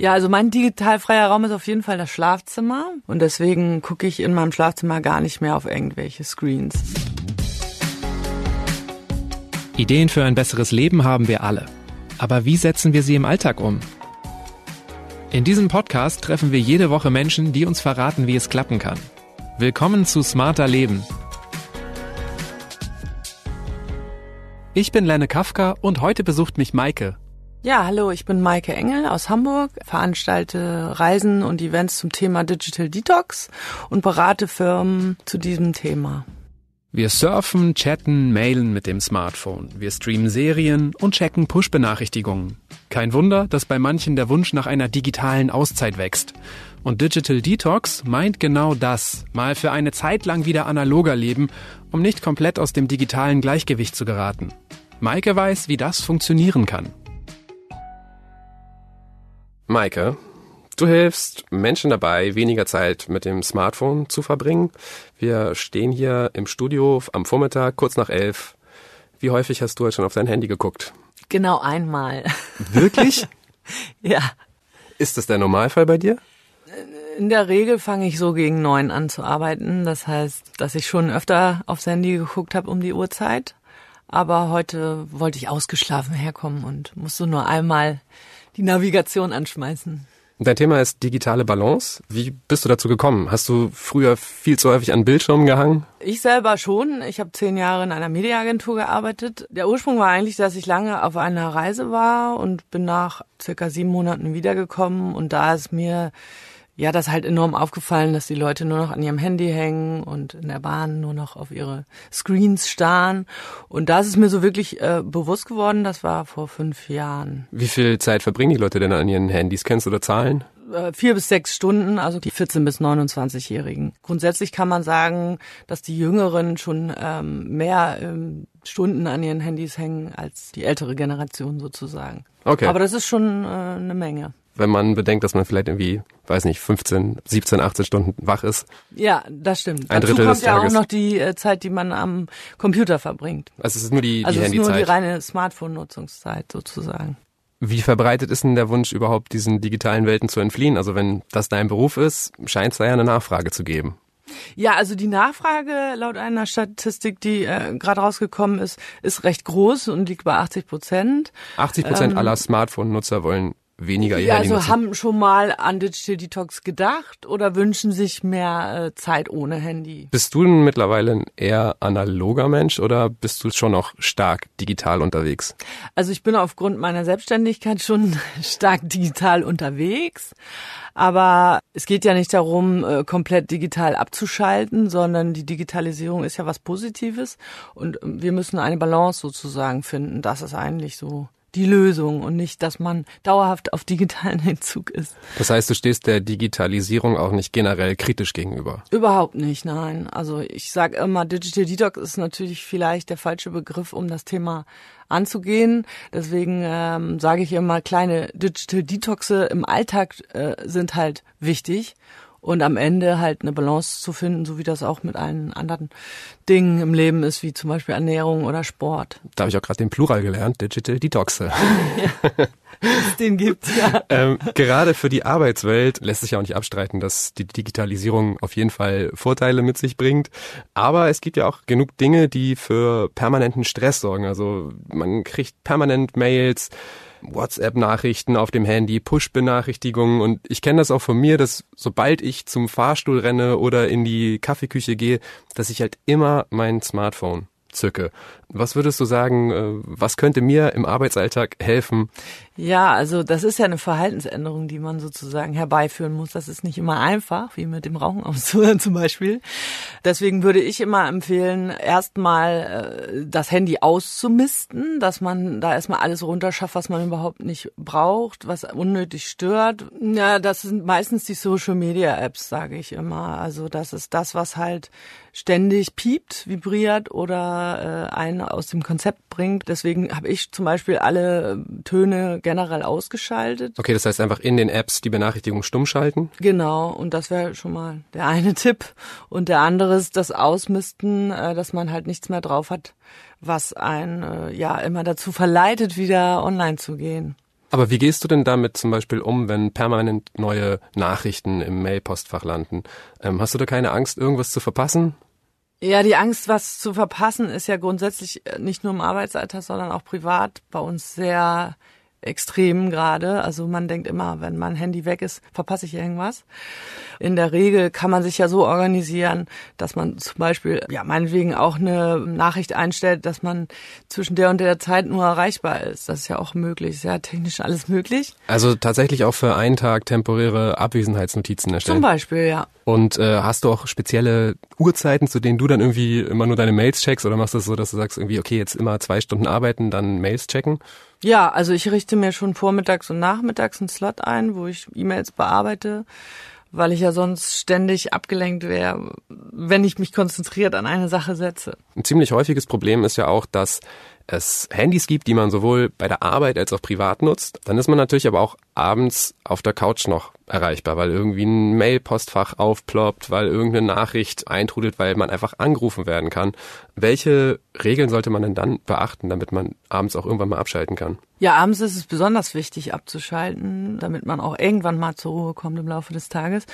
Ja, also mein digitalfreier Raum ist auf jeden Fall das Schlafzimmer und deswegen gucke ich in meinem Schlafzimmer gar nicht mehr auf irgendwelche Screens. Ideen für ein besseres Leben haben wir alle. Aber wie setzen wir sie im Alltag um? In diesem Podcast treffen wir jede Woche Menschen, die uns verraten, wie es klappen kann. Willkommen zu Smarter Leben. Ich bin Lenne Kafka und heute besucht mich Maike. Ja, hallo, ich bin Maike Engel aus Hamburg, veranstalte Reisen und Events zum Thema Digital Detox und berate Firmen zu diesem Thema. Wir surfen, chatten, mailen mit dem Smartphone. Wir streamen Serien und checken Push-Benachrichtigungen. Kein Wunder, dass bei manchen der Wunsch nach einer digitalen Auszeit wächst. Und Digital Detox meint genau das, mal für eine Zeit lang wieder analoger leben, um nicht komplett aus dem digitalen Gleichgewicht zu geraten. Maike weiß, wie das funktionieren kann. Maike, du hilfst Menschen dabei, weniger Zeit mit dem Smartphone zu verbringen. Wir stehen hier im Studio am Vormittag, kurz nach elf. Wie häufig hast du heute schon auf dein Handy geguckt? Genau einmal. Wirklich? ja. Ist das der Normalfall bei dir? In der Regel fange ich so gegen neun an zu arbeiten. Das heißt, dass ich schon öfter aufs Handy geguckt habe um die Uhrzeit. Aber heute wollte ich ausgeschlafen herkommen und musste nur einmal die Navigation anschmeißen. Dein Thema ist digitale Balance. Wie bist du dazu gekommen? Hast du früher viel zu häufig an Bildschirmen gehangen? Ich selber schon. Ich habe zehn Jahre in einer Mediaagentur gearbeitet. Der Ursprung war eigentlich, dass ich lange auf einer Reise war und bin nach circa sieben Monaten wiedergekommen. Und da ist mir ja, das halt enorm aufgefallen, dass die Leute nur noch an ihrem Handy hängen und in der Bahn nur noch auf ihre Screens starren. Und da ist es mir so wirklich äh, bewusst geworden, das war vor fünf Jahren. Wie viel Zeit verbringen die Leute denn an ihren Handys? Kennst du da Zahlen? Äh, vier bis sechs Stunden, also die 14 bis 29-Jährigen. Grundsätzlich kann man sagen, dass die Jüngeren schon ähm, mehr ähm, Stunden an ihren Handys hängen als die ältere Generation sozusagen. Okay. Aber das ist schon äh, eine Menge wenn man bedenkt, dass man vielleicht irgendwie, weiß nicht, 15, 17, 18 Stunden wach ist. Ja, das stimmt. Ein Dazu Drittel kommt des ja Tages. auch noch die äh, Zeit, die man am Computer verbringt. Also es ist nur die, also die es ist nur die reine Smartphone-Nutzungszeit sozusagen. Wie verbreitet ist denn der Wunsch überhaupt, diesen digitalen Welten zu entfliehen? Also wenn das dein Beruf ist, scheint es da ja eine Nachfrage zu geben. Ja, also die Nachfrage laut einer Statistik, die äh, gerade rausgekommen ist, ist recht groß und liegt bei 80 Prozent. 80 Prozent Ähm, aller Smartphone-Nutzer wollen weniger Ja, also haben schon mal an Digital Detox gedacht oder wünschen sich mehr äh, Zeit ohne Handy? Bist du denn mittlerweile ein eher analoger Mensch oder bist du schon noch stark digital unterwegs? Also ich bin aufgrund meiner Selbstständigkeit schon stark digital unterwegs. Aber es geht ja nicht darum, äh, komplett digital abzuschalten, sondern die Digitalisierung ist ja was Positives und ähm, wir müssen eine Balance sozusagen finden. Das ist eigentlich so die Lösung und nicht, dass man dauerhaft auf digitalen Entzug ist. Das heißt, du stehst der Digitalisierung auch nicht generell kritisch gegenüber. Überhaupt nicht, nein. Also ich sage immer, Digital Detox ist natürlich vielleicht der falsche Begriff, um das Thema anzugehen. Deswegen ähm, sage ich immer, kleine Digital Detoxe im Alltag äh, sind halt wichtig. Und am Ende halt eine Balance zu finden, so wie das auch mit allen anderen Dingen im Leben ist, wie zum Beispiel Ernährung oder Sport. Da habe ich auch gerade den Plural gelernt, Digital Detoxe. Es den gibt, ja. ähm, gerade für die Arbeitswelt lässt sich ja auch nicht abstreiten, dass die Digitalisierung auf jeden Fall Vorteile mit sich bringt. Aber es gibt ja auch genug Dinge, die für permanenten Stress sorgen. Also man kriegt permanent Mails, WhatsApp-Nachrichten auf dem Handy, Push-Benachrichtigungen und ich kenne das auch von mir, dass sobald ich zum Fahrstuhl renne oder in die Kaffeeküche gehe, dass ich halt immer mein Smartphone zücke. Was würdest du sagen, äh, was könnte mir im Arbeitsalltag helfen? Ja, also das ist ja eine Verhaltensänderung, die man sozusagen herbeiführen muss. Das ist nicht immer einfach, wie mit dem Rauchen aufzuhören zum Beispiel. Deswegen würde ich immer empfehlen, erstmal äh, das Handy auszumisten, dass man da erstmal alles runterschafft, was man überhaupt nicht braucht, was unnötig stört. Ja, das sind meistens die Social Media Apps, sage ich immer. Also das ist das, was halt ständig piept, vibriert oder äh, einen aus dem Konzept bringt. Deswegen habe ich zum Beispiel alle äh, Töne generell ausgeschaltet. Okay, das heißt einfach in den Apps die Benachrichtigung stumm schalten? Genau, und das wäre schon mal der eine Tipp. Und der andere ist das Ausmisten, äh, dass man halt nichts mehr drauf hat, was einen äh, ja immer dazu verleitet, wieder online zu gehen. Aber wie gehst du denn damit zum Beispiel um, wenn permanent neue Nachrichten im Mailpostfach landen? Ähm, hast du da keine Angst, irgendwas zu verpassen? Ja, die Angst, was zu verpassen, ist ja grundsätzlich äh, nicht nur im Arbeitsalter, sondern auch privat bei uns sehr extrem gerade. Also man denkt immer, wenn mein Handy weg ist, verpasse ich irgendwas. In der Regel kann man sich ja so organisieren, dass man zum Beispiel, ja, meinetwegen auch eine Nachricht einstellt, dass man zwischen der und der Zeit nur erreichbar ist. Das ist ja auch möglich. Ist ja technisch alles möglich. Also tatsächlich auch für einen Tag temporäre Abwesenheitsnotizen erstellen. Zum Beispiel, ja. Und äh, hast du auch spezielle Uhrzeiten, zu denen du dann irgendwie immer nur deine Mails checkst oder machst du das so, dass du sagst irgendwie, okay, jetzt immer zwei Stunden arbeiten, dann Mails checken? Ja, also ich richte mir schon vormittags und nachmittags einen Slot ein, wo ich E-Mails bearbeite, weil ich ja sonst ständig abgelenkt wäre, wenn ich mich konzentriert an eine Sache setze. Ein ziemlich häufiges Problem ist ja auch, dass es Handys gibt, die man sowohl bei der Arbeit als auch privat nutzt. Dann ist man natürlich aber auch abends auf der Couch noch erreichbar, weil irgendwie ein Mail-Postfach aufploppt, weil irgendeine Nachricht eintrudelt, weil man einfach angerufen werden kann. Welche Regeln sollte man denn dann beachten, damit man abends auch irgendwann mal abschalten kann? Ja, abends ist es besonders wichtig abzuschalten, damit man auch irgendwann mal zur Ruhe kommt im Laufe des Tages.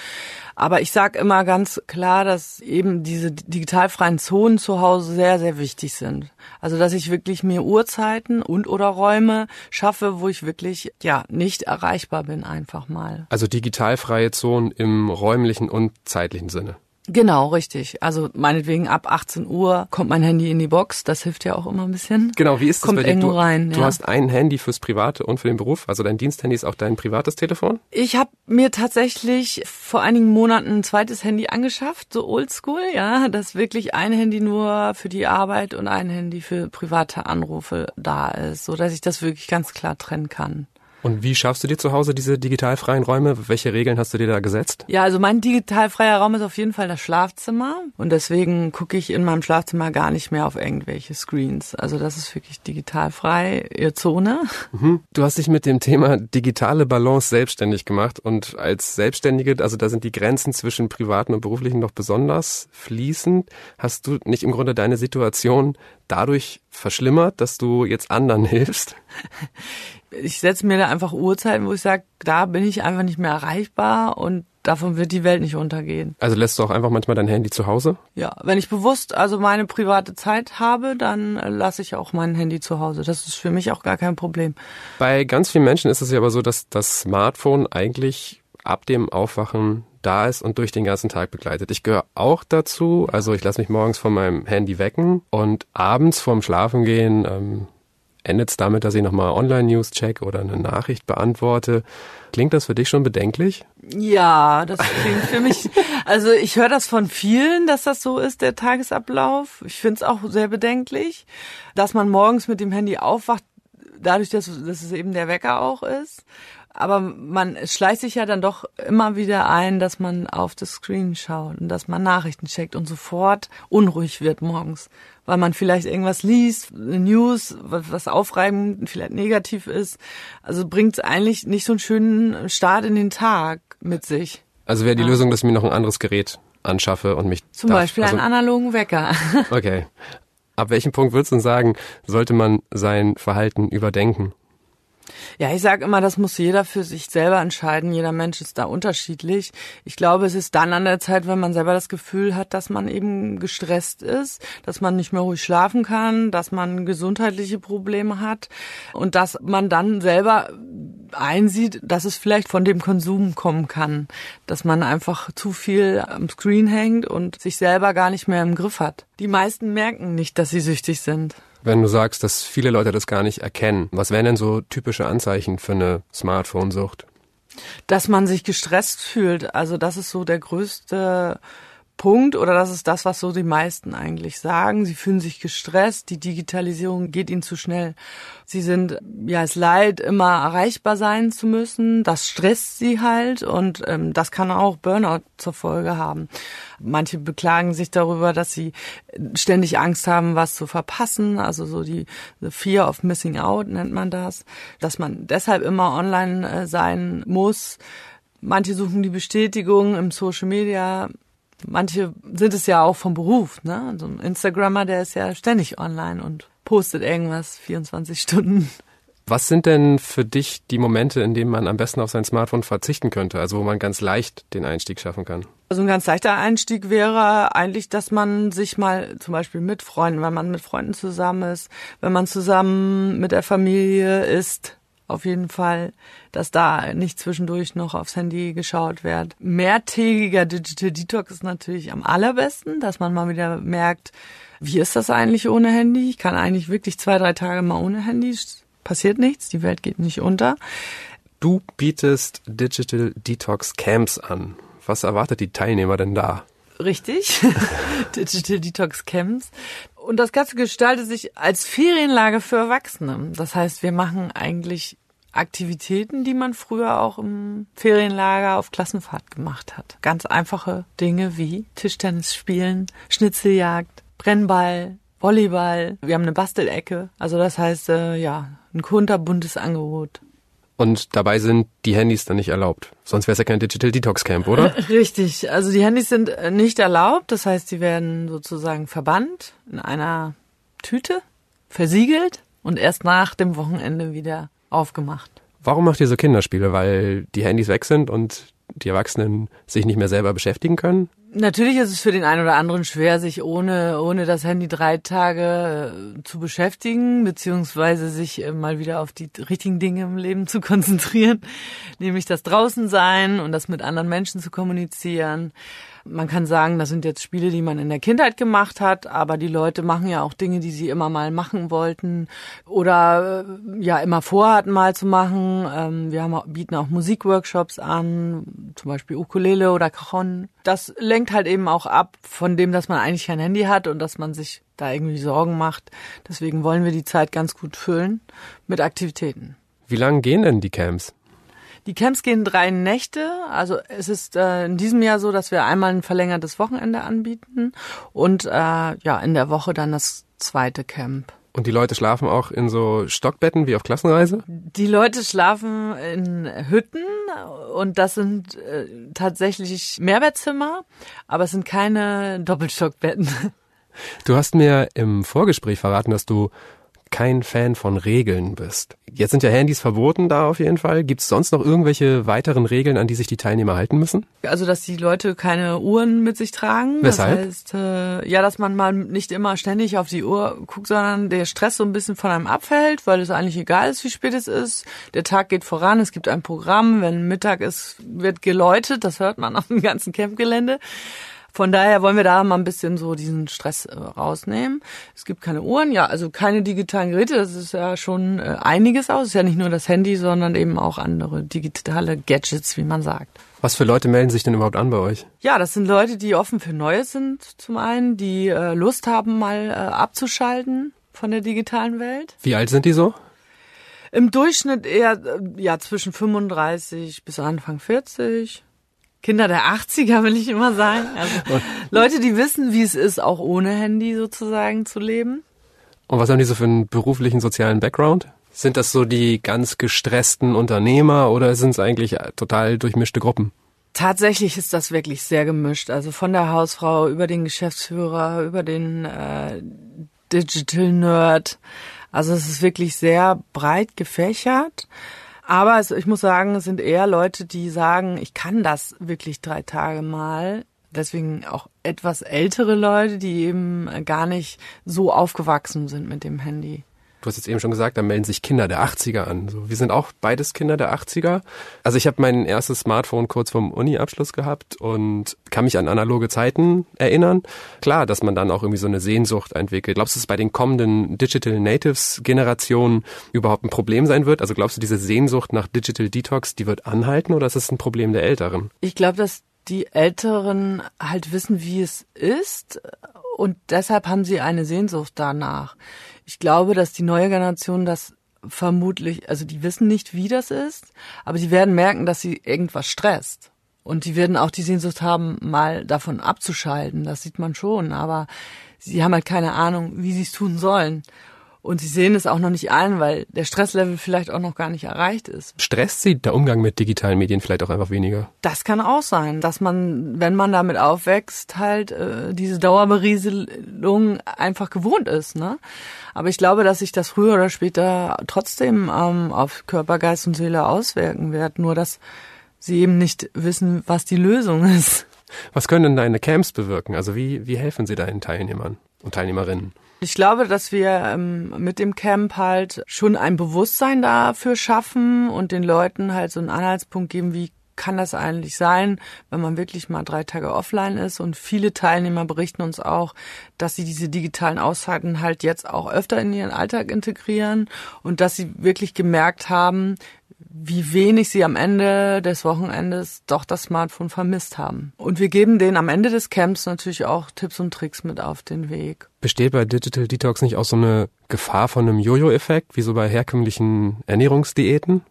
Aber ich sage immer ganz klar, dass eben diese digitalfreien Zonen zu Hause sehr, sehr wichtig sind. Also dass ich wirklich mir Uhrzeiten und oder Räume schaffe, wo ich wirklich ja nicht erreichbar bin, einfach mal. Also digitalfreie Zonen im räumlichen und zeitlichen Sinne. Genau, richtig. Also meinetwegen ab 18 Uhr kommt mein Handy in die Box. Das hilft ja auch immer ein bisschen. Genau, wie ist das kommt bei dir? Du, rein. du ja. hast ein Handy fürs Private und für den Beruf. Also dein Diensthandy ist auch dein privates Telefon? Ich habe mir tatsächlich vor einigen Monaten ein zweites Handy angeschafft, so oldschool, ja, dass wirklich ein Handy nur für die Arbeit und ein Handy für private Anrufe da ist, so dass ich das wirklich ganz klar trennen kann. Und wie schaffst du dir zu Hause diese digitalfreien Räume? Welche Regeln hast du dir da gesetzt? Ja, also mein digitalfreier Raum ist auf jeden Fall das Schlafzimmer und deswegen gucke ich in meinem Schlafzimmer gar nicht mehr auf irgendwelche Screens. Also das ist wirklich digitalfrei, ihr Zone. Mhm. Du hast dich mit dem Thema digitale Balance selbstständig gemacht und als Selbstständige, also da sind die Grenzen zwischen privaten und beruflichen noch besonders fließend. Hast du nicht im Grunde deine Situation dadurch verschlimmert, dass du jetzt anderen hilfst? Ich setze mir da einfach Uhrzeiten, wo ich sage, da bin ich einfach nicht mehr erreichbar und davon wird die Welt nicht untergehen. Also lässt du auch einfach manchmal dein Handy zu Hause? Ja, wenn ich bewusst also meine private Zeit habe, dann äh, lasse ich auch mein Handy zu Hause. Das ist für mich auch gar kein Problem. Bei ganz vielen Menschen ist es ja aber so, dass das Smartphone eigentlich ab dem Aufwachen da ist und durch den ganzen Tag begleitet. Ich gehöre auch dazu. Also ich lasse mich morgens von meinem Handy wecken und abends vorm Schlafengehen ähm, endet es damit, dass ich nochmal Online-News check oder eine Nachricht beantworte. Klingt das für dich schon bedenklich? Ja, das klingt für mich, also ich höre das von vielen, dass das so ist, der Tagesablauf. Ich finde es auch sehr bedenklich, dass man morgens mit dem Handy aufwacht, dadurch, dass, dass es eben der Wecker auch ist. Aber man schleicht sich ja dann doch immer wieder ein, dass man auf das Screen schaut und dass man Nachrichten checkt und sofort unruhig wird morgens, weil man vielleicht irgendwas liest, News, was, aufreibend, vielleicht negativ ist. Also bringt es eigentlich nicht so einen schönen Start in den Tag mit sich. Also wäre die Lösung, dass ich mir noch ein anderes Gerät anschaffe und mich Zum darf, Beispiel also, einen analogen Wecker. Okay. Ab welchem Punkt würdest du denn sagen, sollte man sein Verhalten überdenken? Ja, ich sage immer, das muss jeder für sich selber entscheiden. Jeder Mensch ist da unterschiedlich. Ich glaube, es ist dann an der Zeit, wenn man selber das Gefühl hat, dass man eben gestresst ist, dass man nicht mehr ruhig schlafen kann, dass man gesundheitliche Probleme hat und dass man dann selber einsieht, dass es vielleicht von dem Konsum kommen kann, dass man einfach zu viel am Screen hängt und sich selber gar nicht mehr im Griff hat. Die meisten merken nicht, dass sie süchtig sind. Wenn du sagst, dass viele Leute das gar nicht erkennen, was wären denn so typische Anzeichen für eine Smartphone-Sucht? Dass man sich gestresst fühlt. Also das ist so der größte Punkt oder das ist das, was so die meisten eigentlich sagen. Sie fühlen sich gestresst, die Digitalisierung geht ihnen zu schnell. Sie sind, ja, es leid, immer erreichbar sein zu müssen. Das stresst sie halt und ähm, das kann auch Burnout zur Folge haben. Manche beklagen sich darüber, dass sie ständig Angst haben, was zu verpassen. Also so die Fear of Missing Out nennt man das. Dass man deshalb immer online äh, sein muss. Manche suchen die Bestätigung im Social Media manche sind es ja auch vom Beruf, ne? So ein Instagrammer, der ist ja ständig online und postet irgendwas 24 Stunden. Was sind denn für dich die Momente, in denen man am besten auf sein Smartphone verzichten könnte, also wo man ganz leicht den Einstieg schaffen kann? Also ein ganz leichter Einstieg wäre eigentlich, dass man sich mal zum Beispiel mit Freunden, wenn man mit Freunden zusammen ist, wenn man zusammen mit der Familie ist, auf jeden Fall, dass da nicht zwischendurch noch aufs Handy geschaut wird. Mehrtägiger Digital Detox ist natürlich am allerbesten, dass man mal wieder merkt, wie ist das eigentlich ohne Handy? Ich kann eigentlich wirklich zwei, drei Tage mal ohne Handy passiert nichts, die Welt geht nicht unter. Du bietest Digital Detox Camps an. Was erwartet die Teilnehmer denn da? Richtig, Digital Detox Camps. Und das Ganze gestaltet sich als Ferienlager für Erwachsene. Das heißt, wir machen eigentlich Aktivitäten, die man früher auch im Ferienlager auf Klassenfahrt gemacht hat. Ganz einfache Dinge wie Tischtennis spielen, Schnitzeljagd, Brennball, Volleyball. Wir haben eine Bastelecke. Also das heißt, äh, ja, ein kunterbuntes Angebot. Und dabei sind die Handys dann nicht erlaubt. Sonst wäre es ja kein Digital Detox Camp, oder? Richtig. Also die Handys sind äh, nicht erlaubt. Das heißt, sie werden sozusagen verbannt in einer Tüte, versiegelt und erst nach dem Wochenende wieder aufgemacht. Warum macht ihr so Kinderspiele? Weil die Handys weg sind und die Erwachsenen sich nicht mehr selber beschäftigen können? Natürlich ist es für den einen oder anderen schwer, sich ohne, ohne das Handy drei Tage äh, zu beschäftigen, beziehungsweise sich äh, mal wieder auf die richtigen Dinge im Leben zu konzentrieren, nämlich das Draußensein und das mit anderen Menschen zu kommunizieren. Man kann sagen, das sind jetzt Spiele, die man in der Kindheit gemacht hat, aber die Leute machen ja auch Dinge, die sie immer mal machen wollten oder äh, ja immer vorhatten mal zu machen. Ähm, wir haben, bieten auch Musikworkshops an, zum Beispiel Ukulele oder Cajon. Das lenkt halt eben auch ab von dem, dass man eigentlich kein Handy hat und dass man sich da irgendwie Sorgen macht. Deswegen wollen wir die Zeit ganz gut füllen mit Aktivitäten. Wie lange gehen denn die Camps? Die Camps gehen drei Nächte. Also es ist äh, in diesem Jahr so, dass wir einmal ein verlängertes Wochenende anbieten und äh, ja in der Woche dann das zweite Camp. Und die Leute schlafen auch in so Stockbetten wie auf Klassenreise? Die Leute schlafen in Hütten und das sind äh, tatsächlich Mehrbettzimmer, aber es sind keine Doppelstockbetten. Du hast mir im Vorgespräch verraten, dass du kein Fan von Regeln bist. Jetzt sind ja Handys verboten da auf jeden Fall. Gibt es sonst noch irgendwelche weiteren Regeln, an die sich die Teilnehmer halten müssen? Also, dass die Leute keine Uhren mit sich tragen. Weshalb? Das heißt, äh, ja, dass man mal nicht immer ständig auf die Uhr guckt, sondern der Stress so ein bisschen von einem abfällt, weil es eigentlich egal ist, wie spät es ist. Der Tag geht voran, es gibt ein Programm. Wenn Mittag ist, wird geläutet. Das hört man auf dem ganzen Campgelände. Von daher wollen wir da mal ein bisschen so diesen Stress äh, rausnehmen. Es gibt keine Uhren, ja, also keine digitalen Geräte, das ist ja schon äh, einiges aus. Es ist ja nicht nur das Handy, sondern eben auch andere digitale Gadgets, wie man sagt. Was für Leute melden sich denn überhaupt an bei euch? Ja, das sind Leute, die offen für Neues sind, zum einen, die äh, Lust haben, mal äh, abzuschalten von der digitalen Welt. Wie alt sind die so? Im Durchschnitt eher äh, ja zwischen 35 bis Anfang 40. Kinder der 80er, will ich immer sagen. Also Leute, die wissen, wie es ist, auch ohne Handy sozusagen zu leben. Und was haben die so für einen beruflichen, sozialen Background? Sind das so die ganz gestressten Unternehmer oder sind es eigentlich total durchmischte Gruppen? Tatsächlich ist das wirklich sehr gemischt. Also von der Hausfrau über den Geschäftsführer, über den äh, Digital Nerd. Also es ist wirklich sehr breit gefächert. Aber es, ich muss sagen, es sind eher Leute, die sagen, ich kann das wirklich drei Tage mal. Deswegen auch etwas ältere Leute, die eben gar nicht so aufgewachsen sind mit dem Handy. Du hast jetzt eben schon gesagt, da melden sich Kinder der 80er an. So, wir sind auch beides Kinder der 80er. Also ich habe mein erstes Smartphone kurz vorm Uni-Abschluss gehabt und kann mich an analoge Zeiten erinnern. Klar, dass man dann auch irgendwie so eine Sehnsucht entwickelt. Glaubst du, dass es bei den kommenden Digital Natives Generationen überhaupt ein Problem sein wird? Also glaubst du, diese Sehnsucht nach Digital Detox, die wird anhalten oder ist es ein Problem der Älteren? Ich glaube, dass die Älteren halt wissen, wie es ist und deshalb haben sie eine Sehnsucht danach. Ich glaube, dass die neue Generation das vermutlich, also die wissen nicht, wie das ist, aber sie werden merken, dass sie irgendwas stresst. Und die werden auch die Sehnsucht haben, mal davon abzuschalten. Das sieht man schon. Aber sie haben halt keine Ahnung, wie sie es tun sollen. Und sie sehen es auch noch nicht ein, weil der Stresslevel vielleicht auch noch gar nicht erreicht ist. Stresst sie der Umgang mit digitalen Medien vielleicht auch einfach weniger? Das kann auch sein, dass man, wenn man damit aufwächst, halt äh, diese Dauerberieselung einfach gewohnt ist. Ne? Aber ich glaube, dass sich das früher oder später trotzdem ähm, auf Körper, Geist und Seele auswirken wird. Nur dass sie eben nicht wissen, was die Lösung ist. Was können denn deine Camps bewirken? Also wie, wie helfen sie deinen Teilnehmern und Teilnehmerinnen? Ich glaube, dass wir ähm, mit dem Camp halt schon ein Bewusstsein dafür schaffen und den Leuten halt so einen Anhaltspunkt geben, wie kann das eigentlich sein, wenn man wirklich mal drei Tage offline ist. Und viele Teilnehmer berichten uns auch, dass sie diese digitalen Auszeiten halt jetzt auch öfter in ihren Alltag integrieren und dass sie wirklich gemerkt haben, wie wenig sie am Ende des Wochenendes doch das Smartphone vermisst haben. Und wir geben denen am Ende des Camps natürlich auch Tipps und Tricks mit auf den Weg. Besteht bei Digital Detox nicht auch so eine Gefahr von einem Jojo-Effekt, wie so bei herkömmlichen Ernährungsdiäten?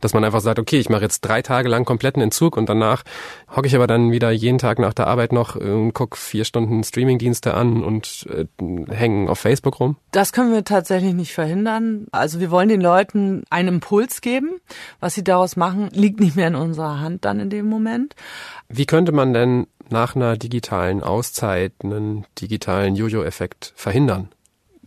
Dass man einfach sagt, okay, ich mache jetzt drei Tage lang kompletten Entzug und danach hocke ich aber dann wieder jeden Tag nach der Arbeit noch und gucke vier Stunden Streamingdienste an und äh, hängen auf Facebook rum? Das können wir tatsächlich nicht verhindern. Also wir wollen den Leuten einen Impuls geben. Was sie daraus machen, liegt nicht mehr in unserer Hand dann in dem Moment. Wie könnte man denn nach einer digitalen Auszeit einen digitalen Jojo-Effekt verhindern?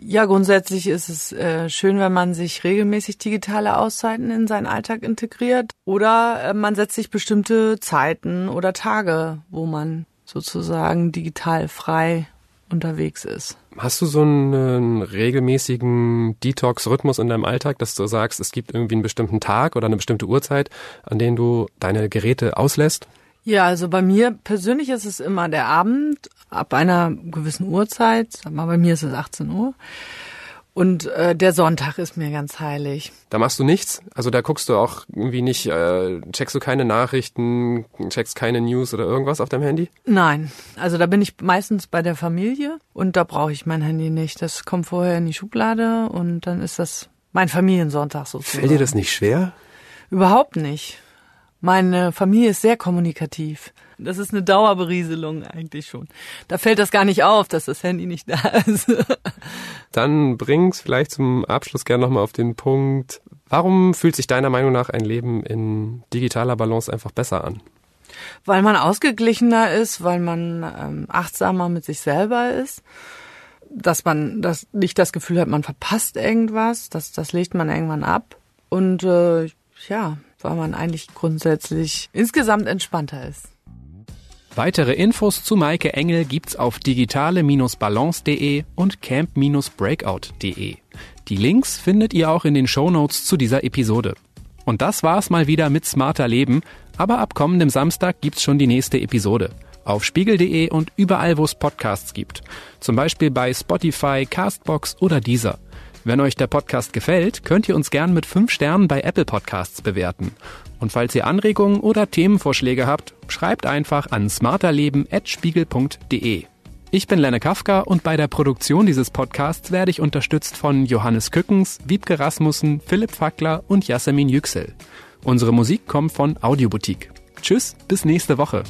Ja, grundsätzlich ist es äh, schön, wenn man sich regelmäßig digitale Auszeiten in seinen Alltag integriert oder äh, man setzt sich bestimmte Zeiten oder Tage, wo man sozusagen digital frei unterwegs ist. Hast du so einen regelmäßigen Detox-Rhythmus in deinem Alltag, dass du sagst, es gibt irgendwie einen bestimmten Tag oder eine bestimmte Uhrzeit, an denen du deine Geräte auslässt? Ja, also bei mir persönlich ist es immer der Abend ab einer gewissen Uhrzeit. Sag mal, bei mir ist es 18 Uhr. Und äh, der Sonntag ist mir ganz heilig. Da machst du nichts? Also da guckst du auch irgendwie nicht, äh, checkst du keine Nachrichten, checkst keine News oder irgendwas auf deinem Handy? Nein, also da bin ich meistens bei der Familie und da brauche ich mein Handy nicht. Das kommt vorher in die Schublade und dann ist das mein Familiensonntag sozusagen. Fällt dir das nicht schwer? Überhaupt nicht. Meine Familie ist sehr kommunikativ. Das ist eine Dauerberieselung eigentlich schon. Da fällt das gar nicht auf, dass das Handy nicht da ist. Dann bring's vielleicht zum Abschluss gerne nochmal auf den Punkt, warum fühlt sich deiner Meinung nach ein Leben in digitaler Balance einfach besser an? Weil man ausgeglichener ist, weil man ähm, achtsamer mit sich selber ist, dass man das nicht das Gefühl hat, man verpasst irgendwas, das, das legt man irgendwann ab. Und äh, ja, weil man eigentlich grundsätzlich insgesamt entspannter ist. Weitere Infos zu Maike Engel gibt's auf digitale-balance.de und camp-breakout.de. Die Links findet ihr auch in den Shownotes zu dieser Episode. Und das war's mal wieder mit Smarter Leben, aber ab kommendem Samstag gibt's schon die nächste Episode. Auf spiegel.de und überall, wo es Podcasts gibt. Zum Beispiel bei Spotify, Castbox oder Deezer. Wenn euch der Podcast gefällt, könnt ihr uns gern mit 5 Sternen bei Apple Podcasts bewerten. Und falls ihr Anregungen oder Themenvorschläge habt, schreibt einfach an smarterleben.spiegel.de. Ich bin Lenne Kafka und bei der Produktion dieses Podcasts werde ich unterstützt von Johannes Kückens, Wiebke Rasmussen, Philipp Fackler und Jasmin Yüksel. Unsere Musik kommt von Audioboutique. Tschüss, bis nächste Woche.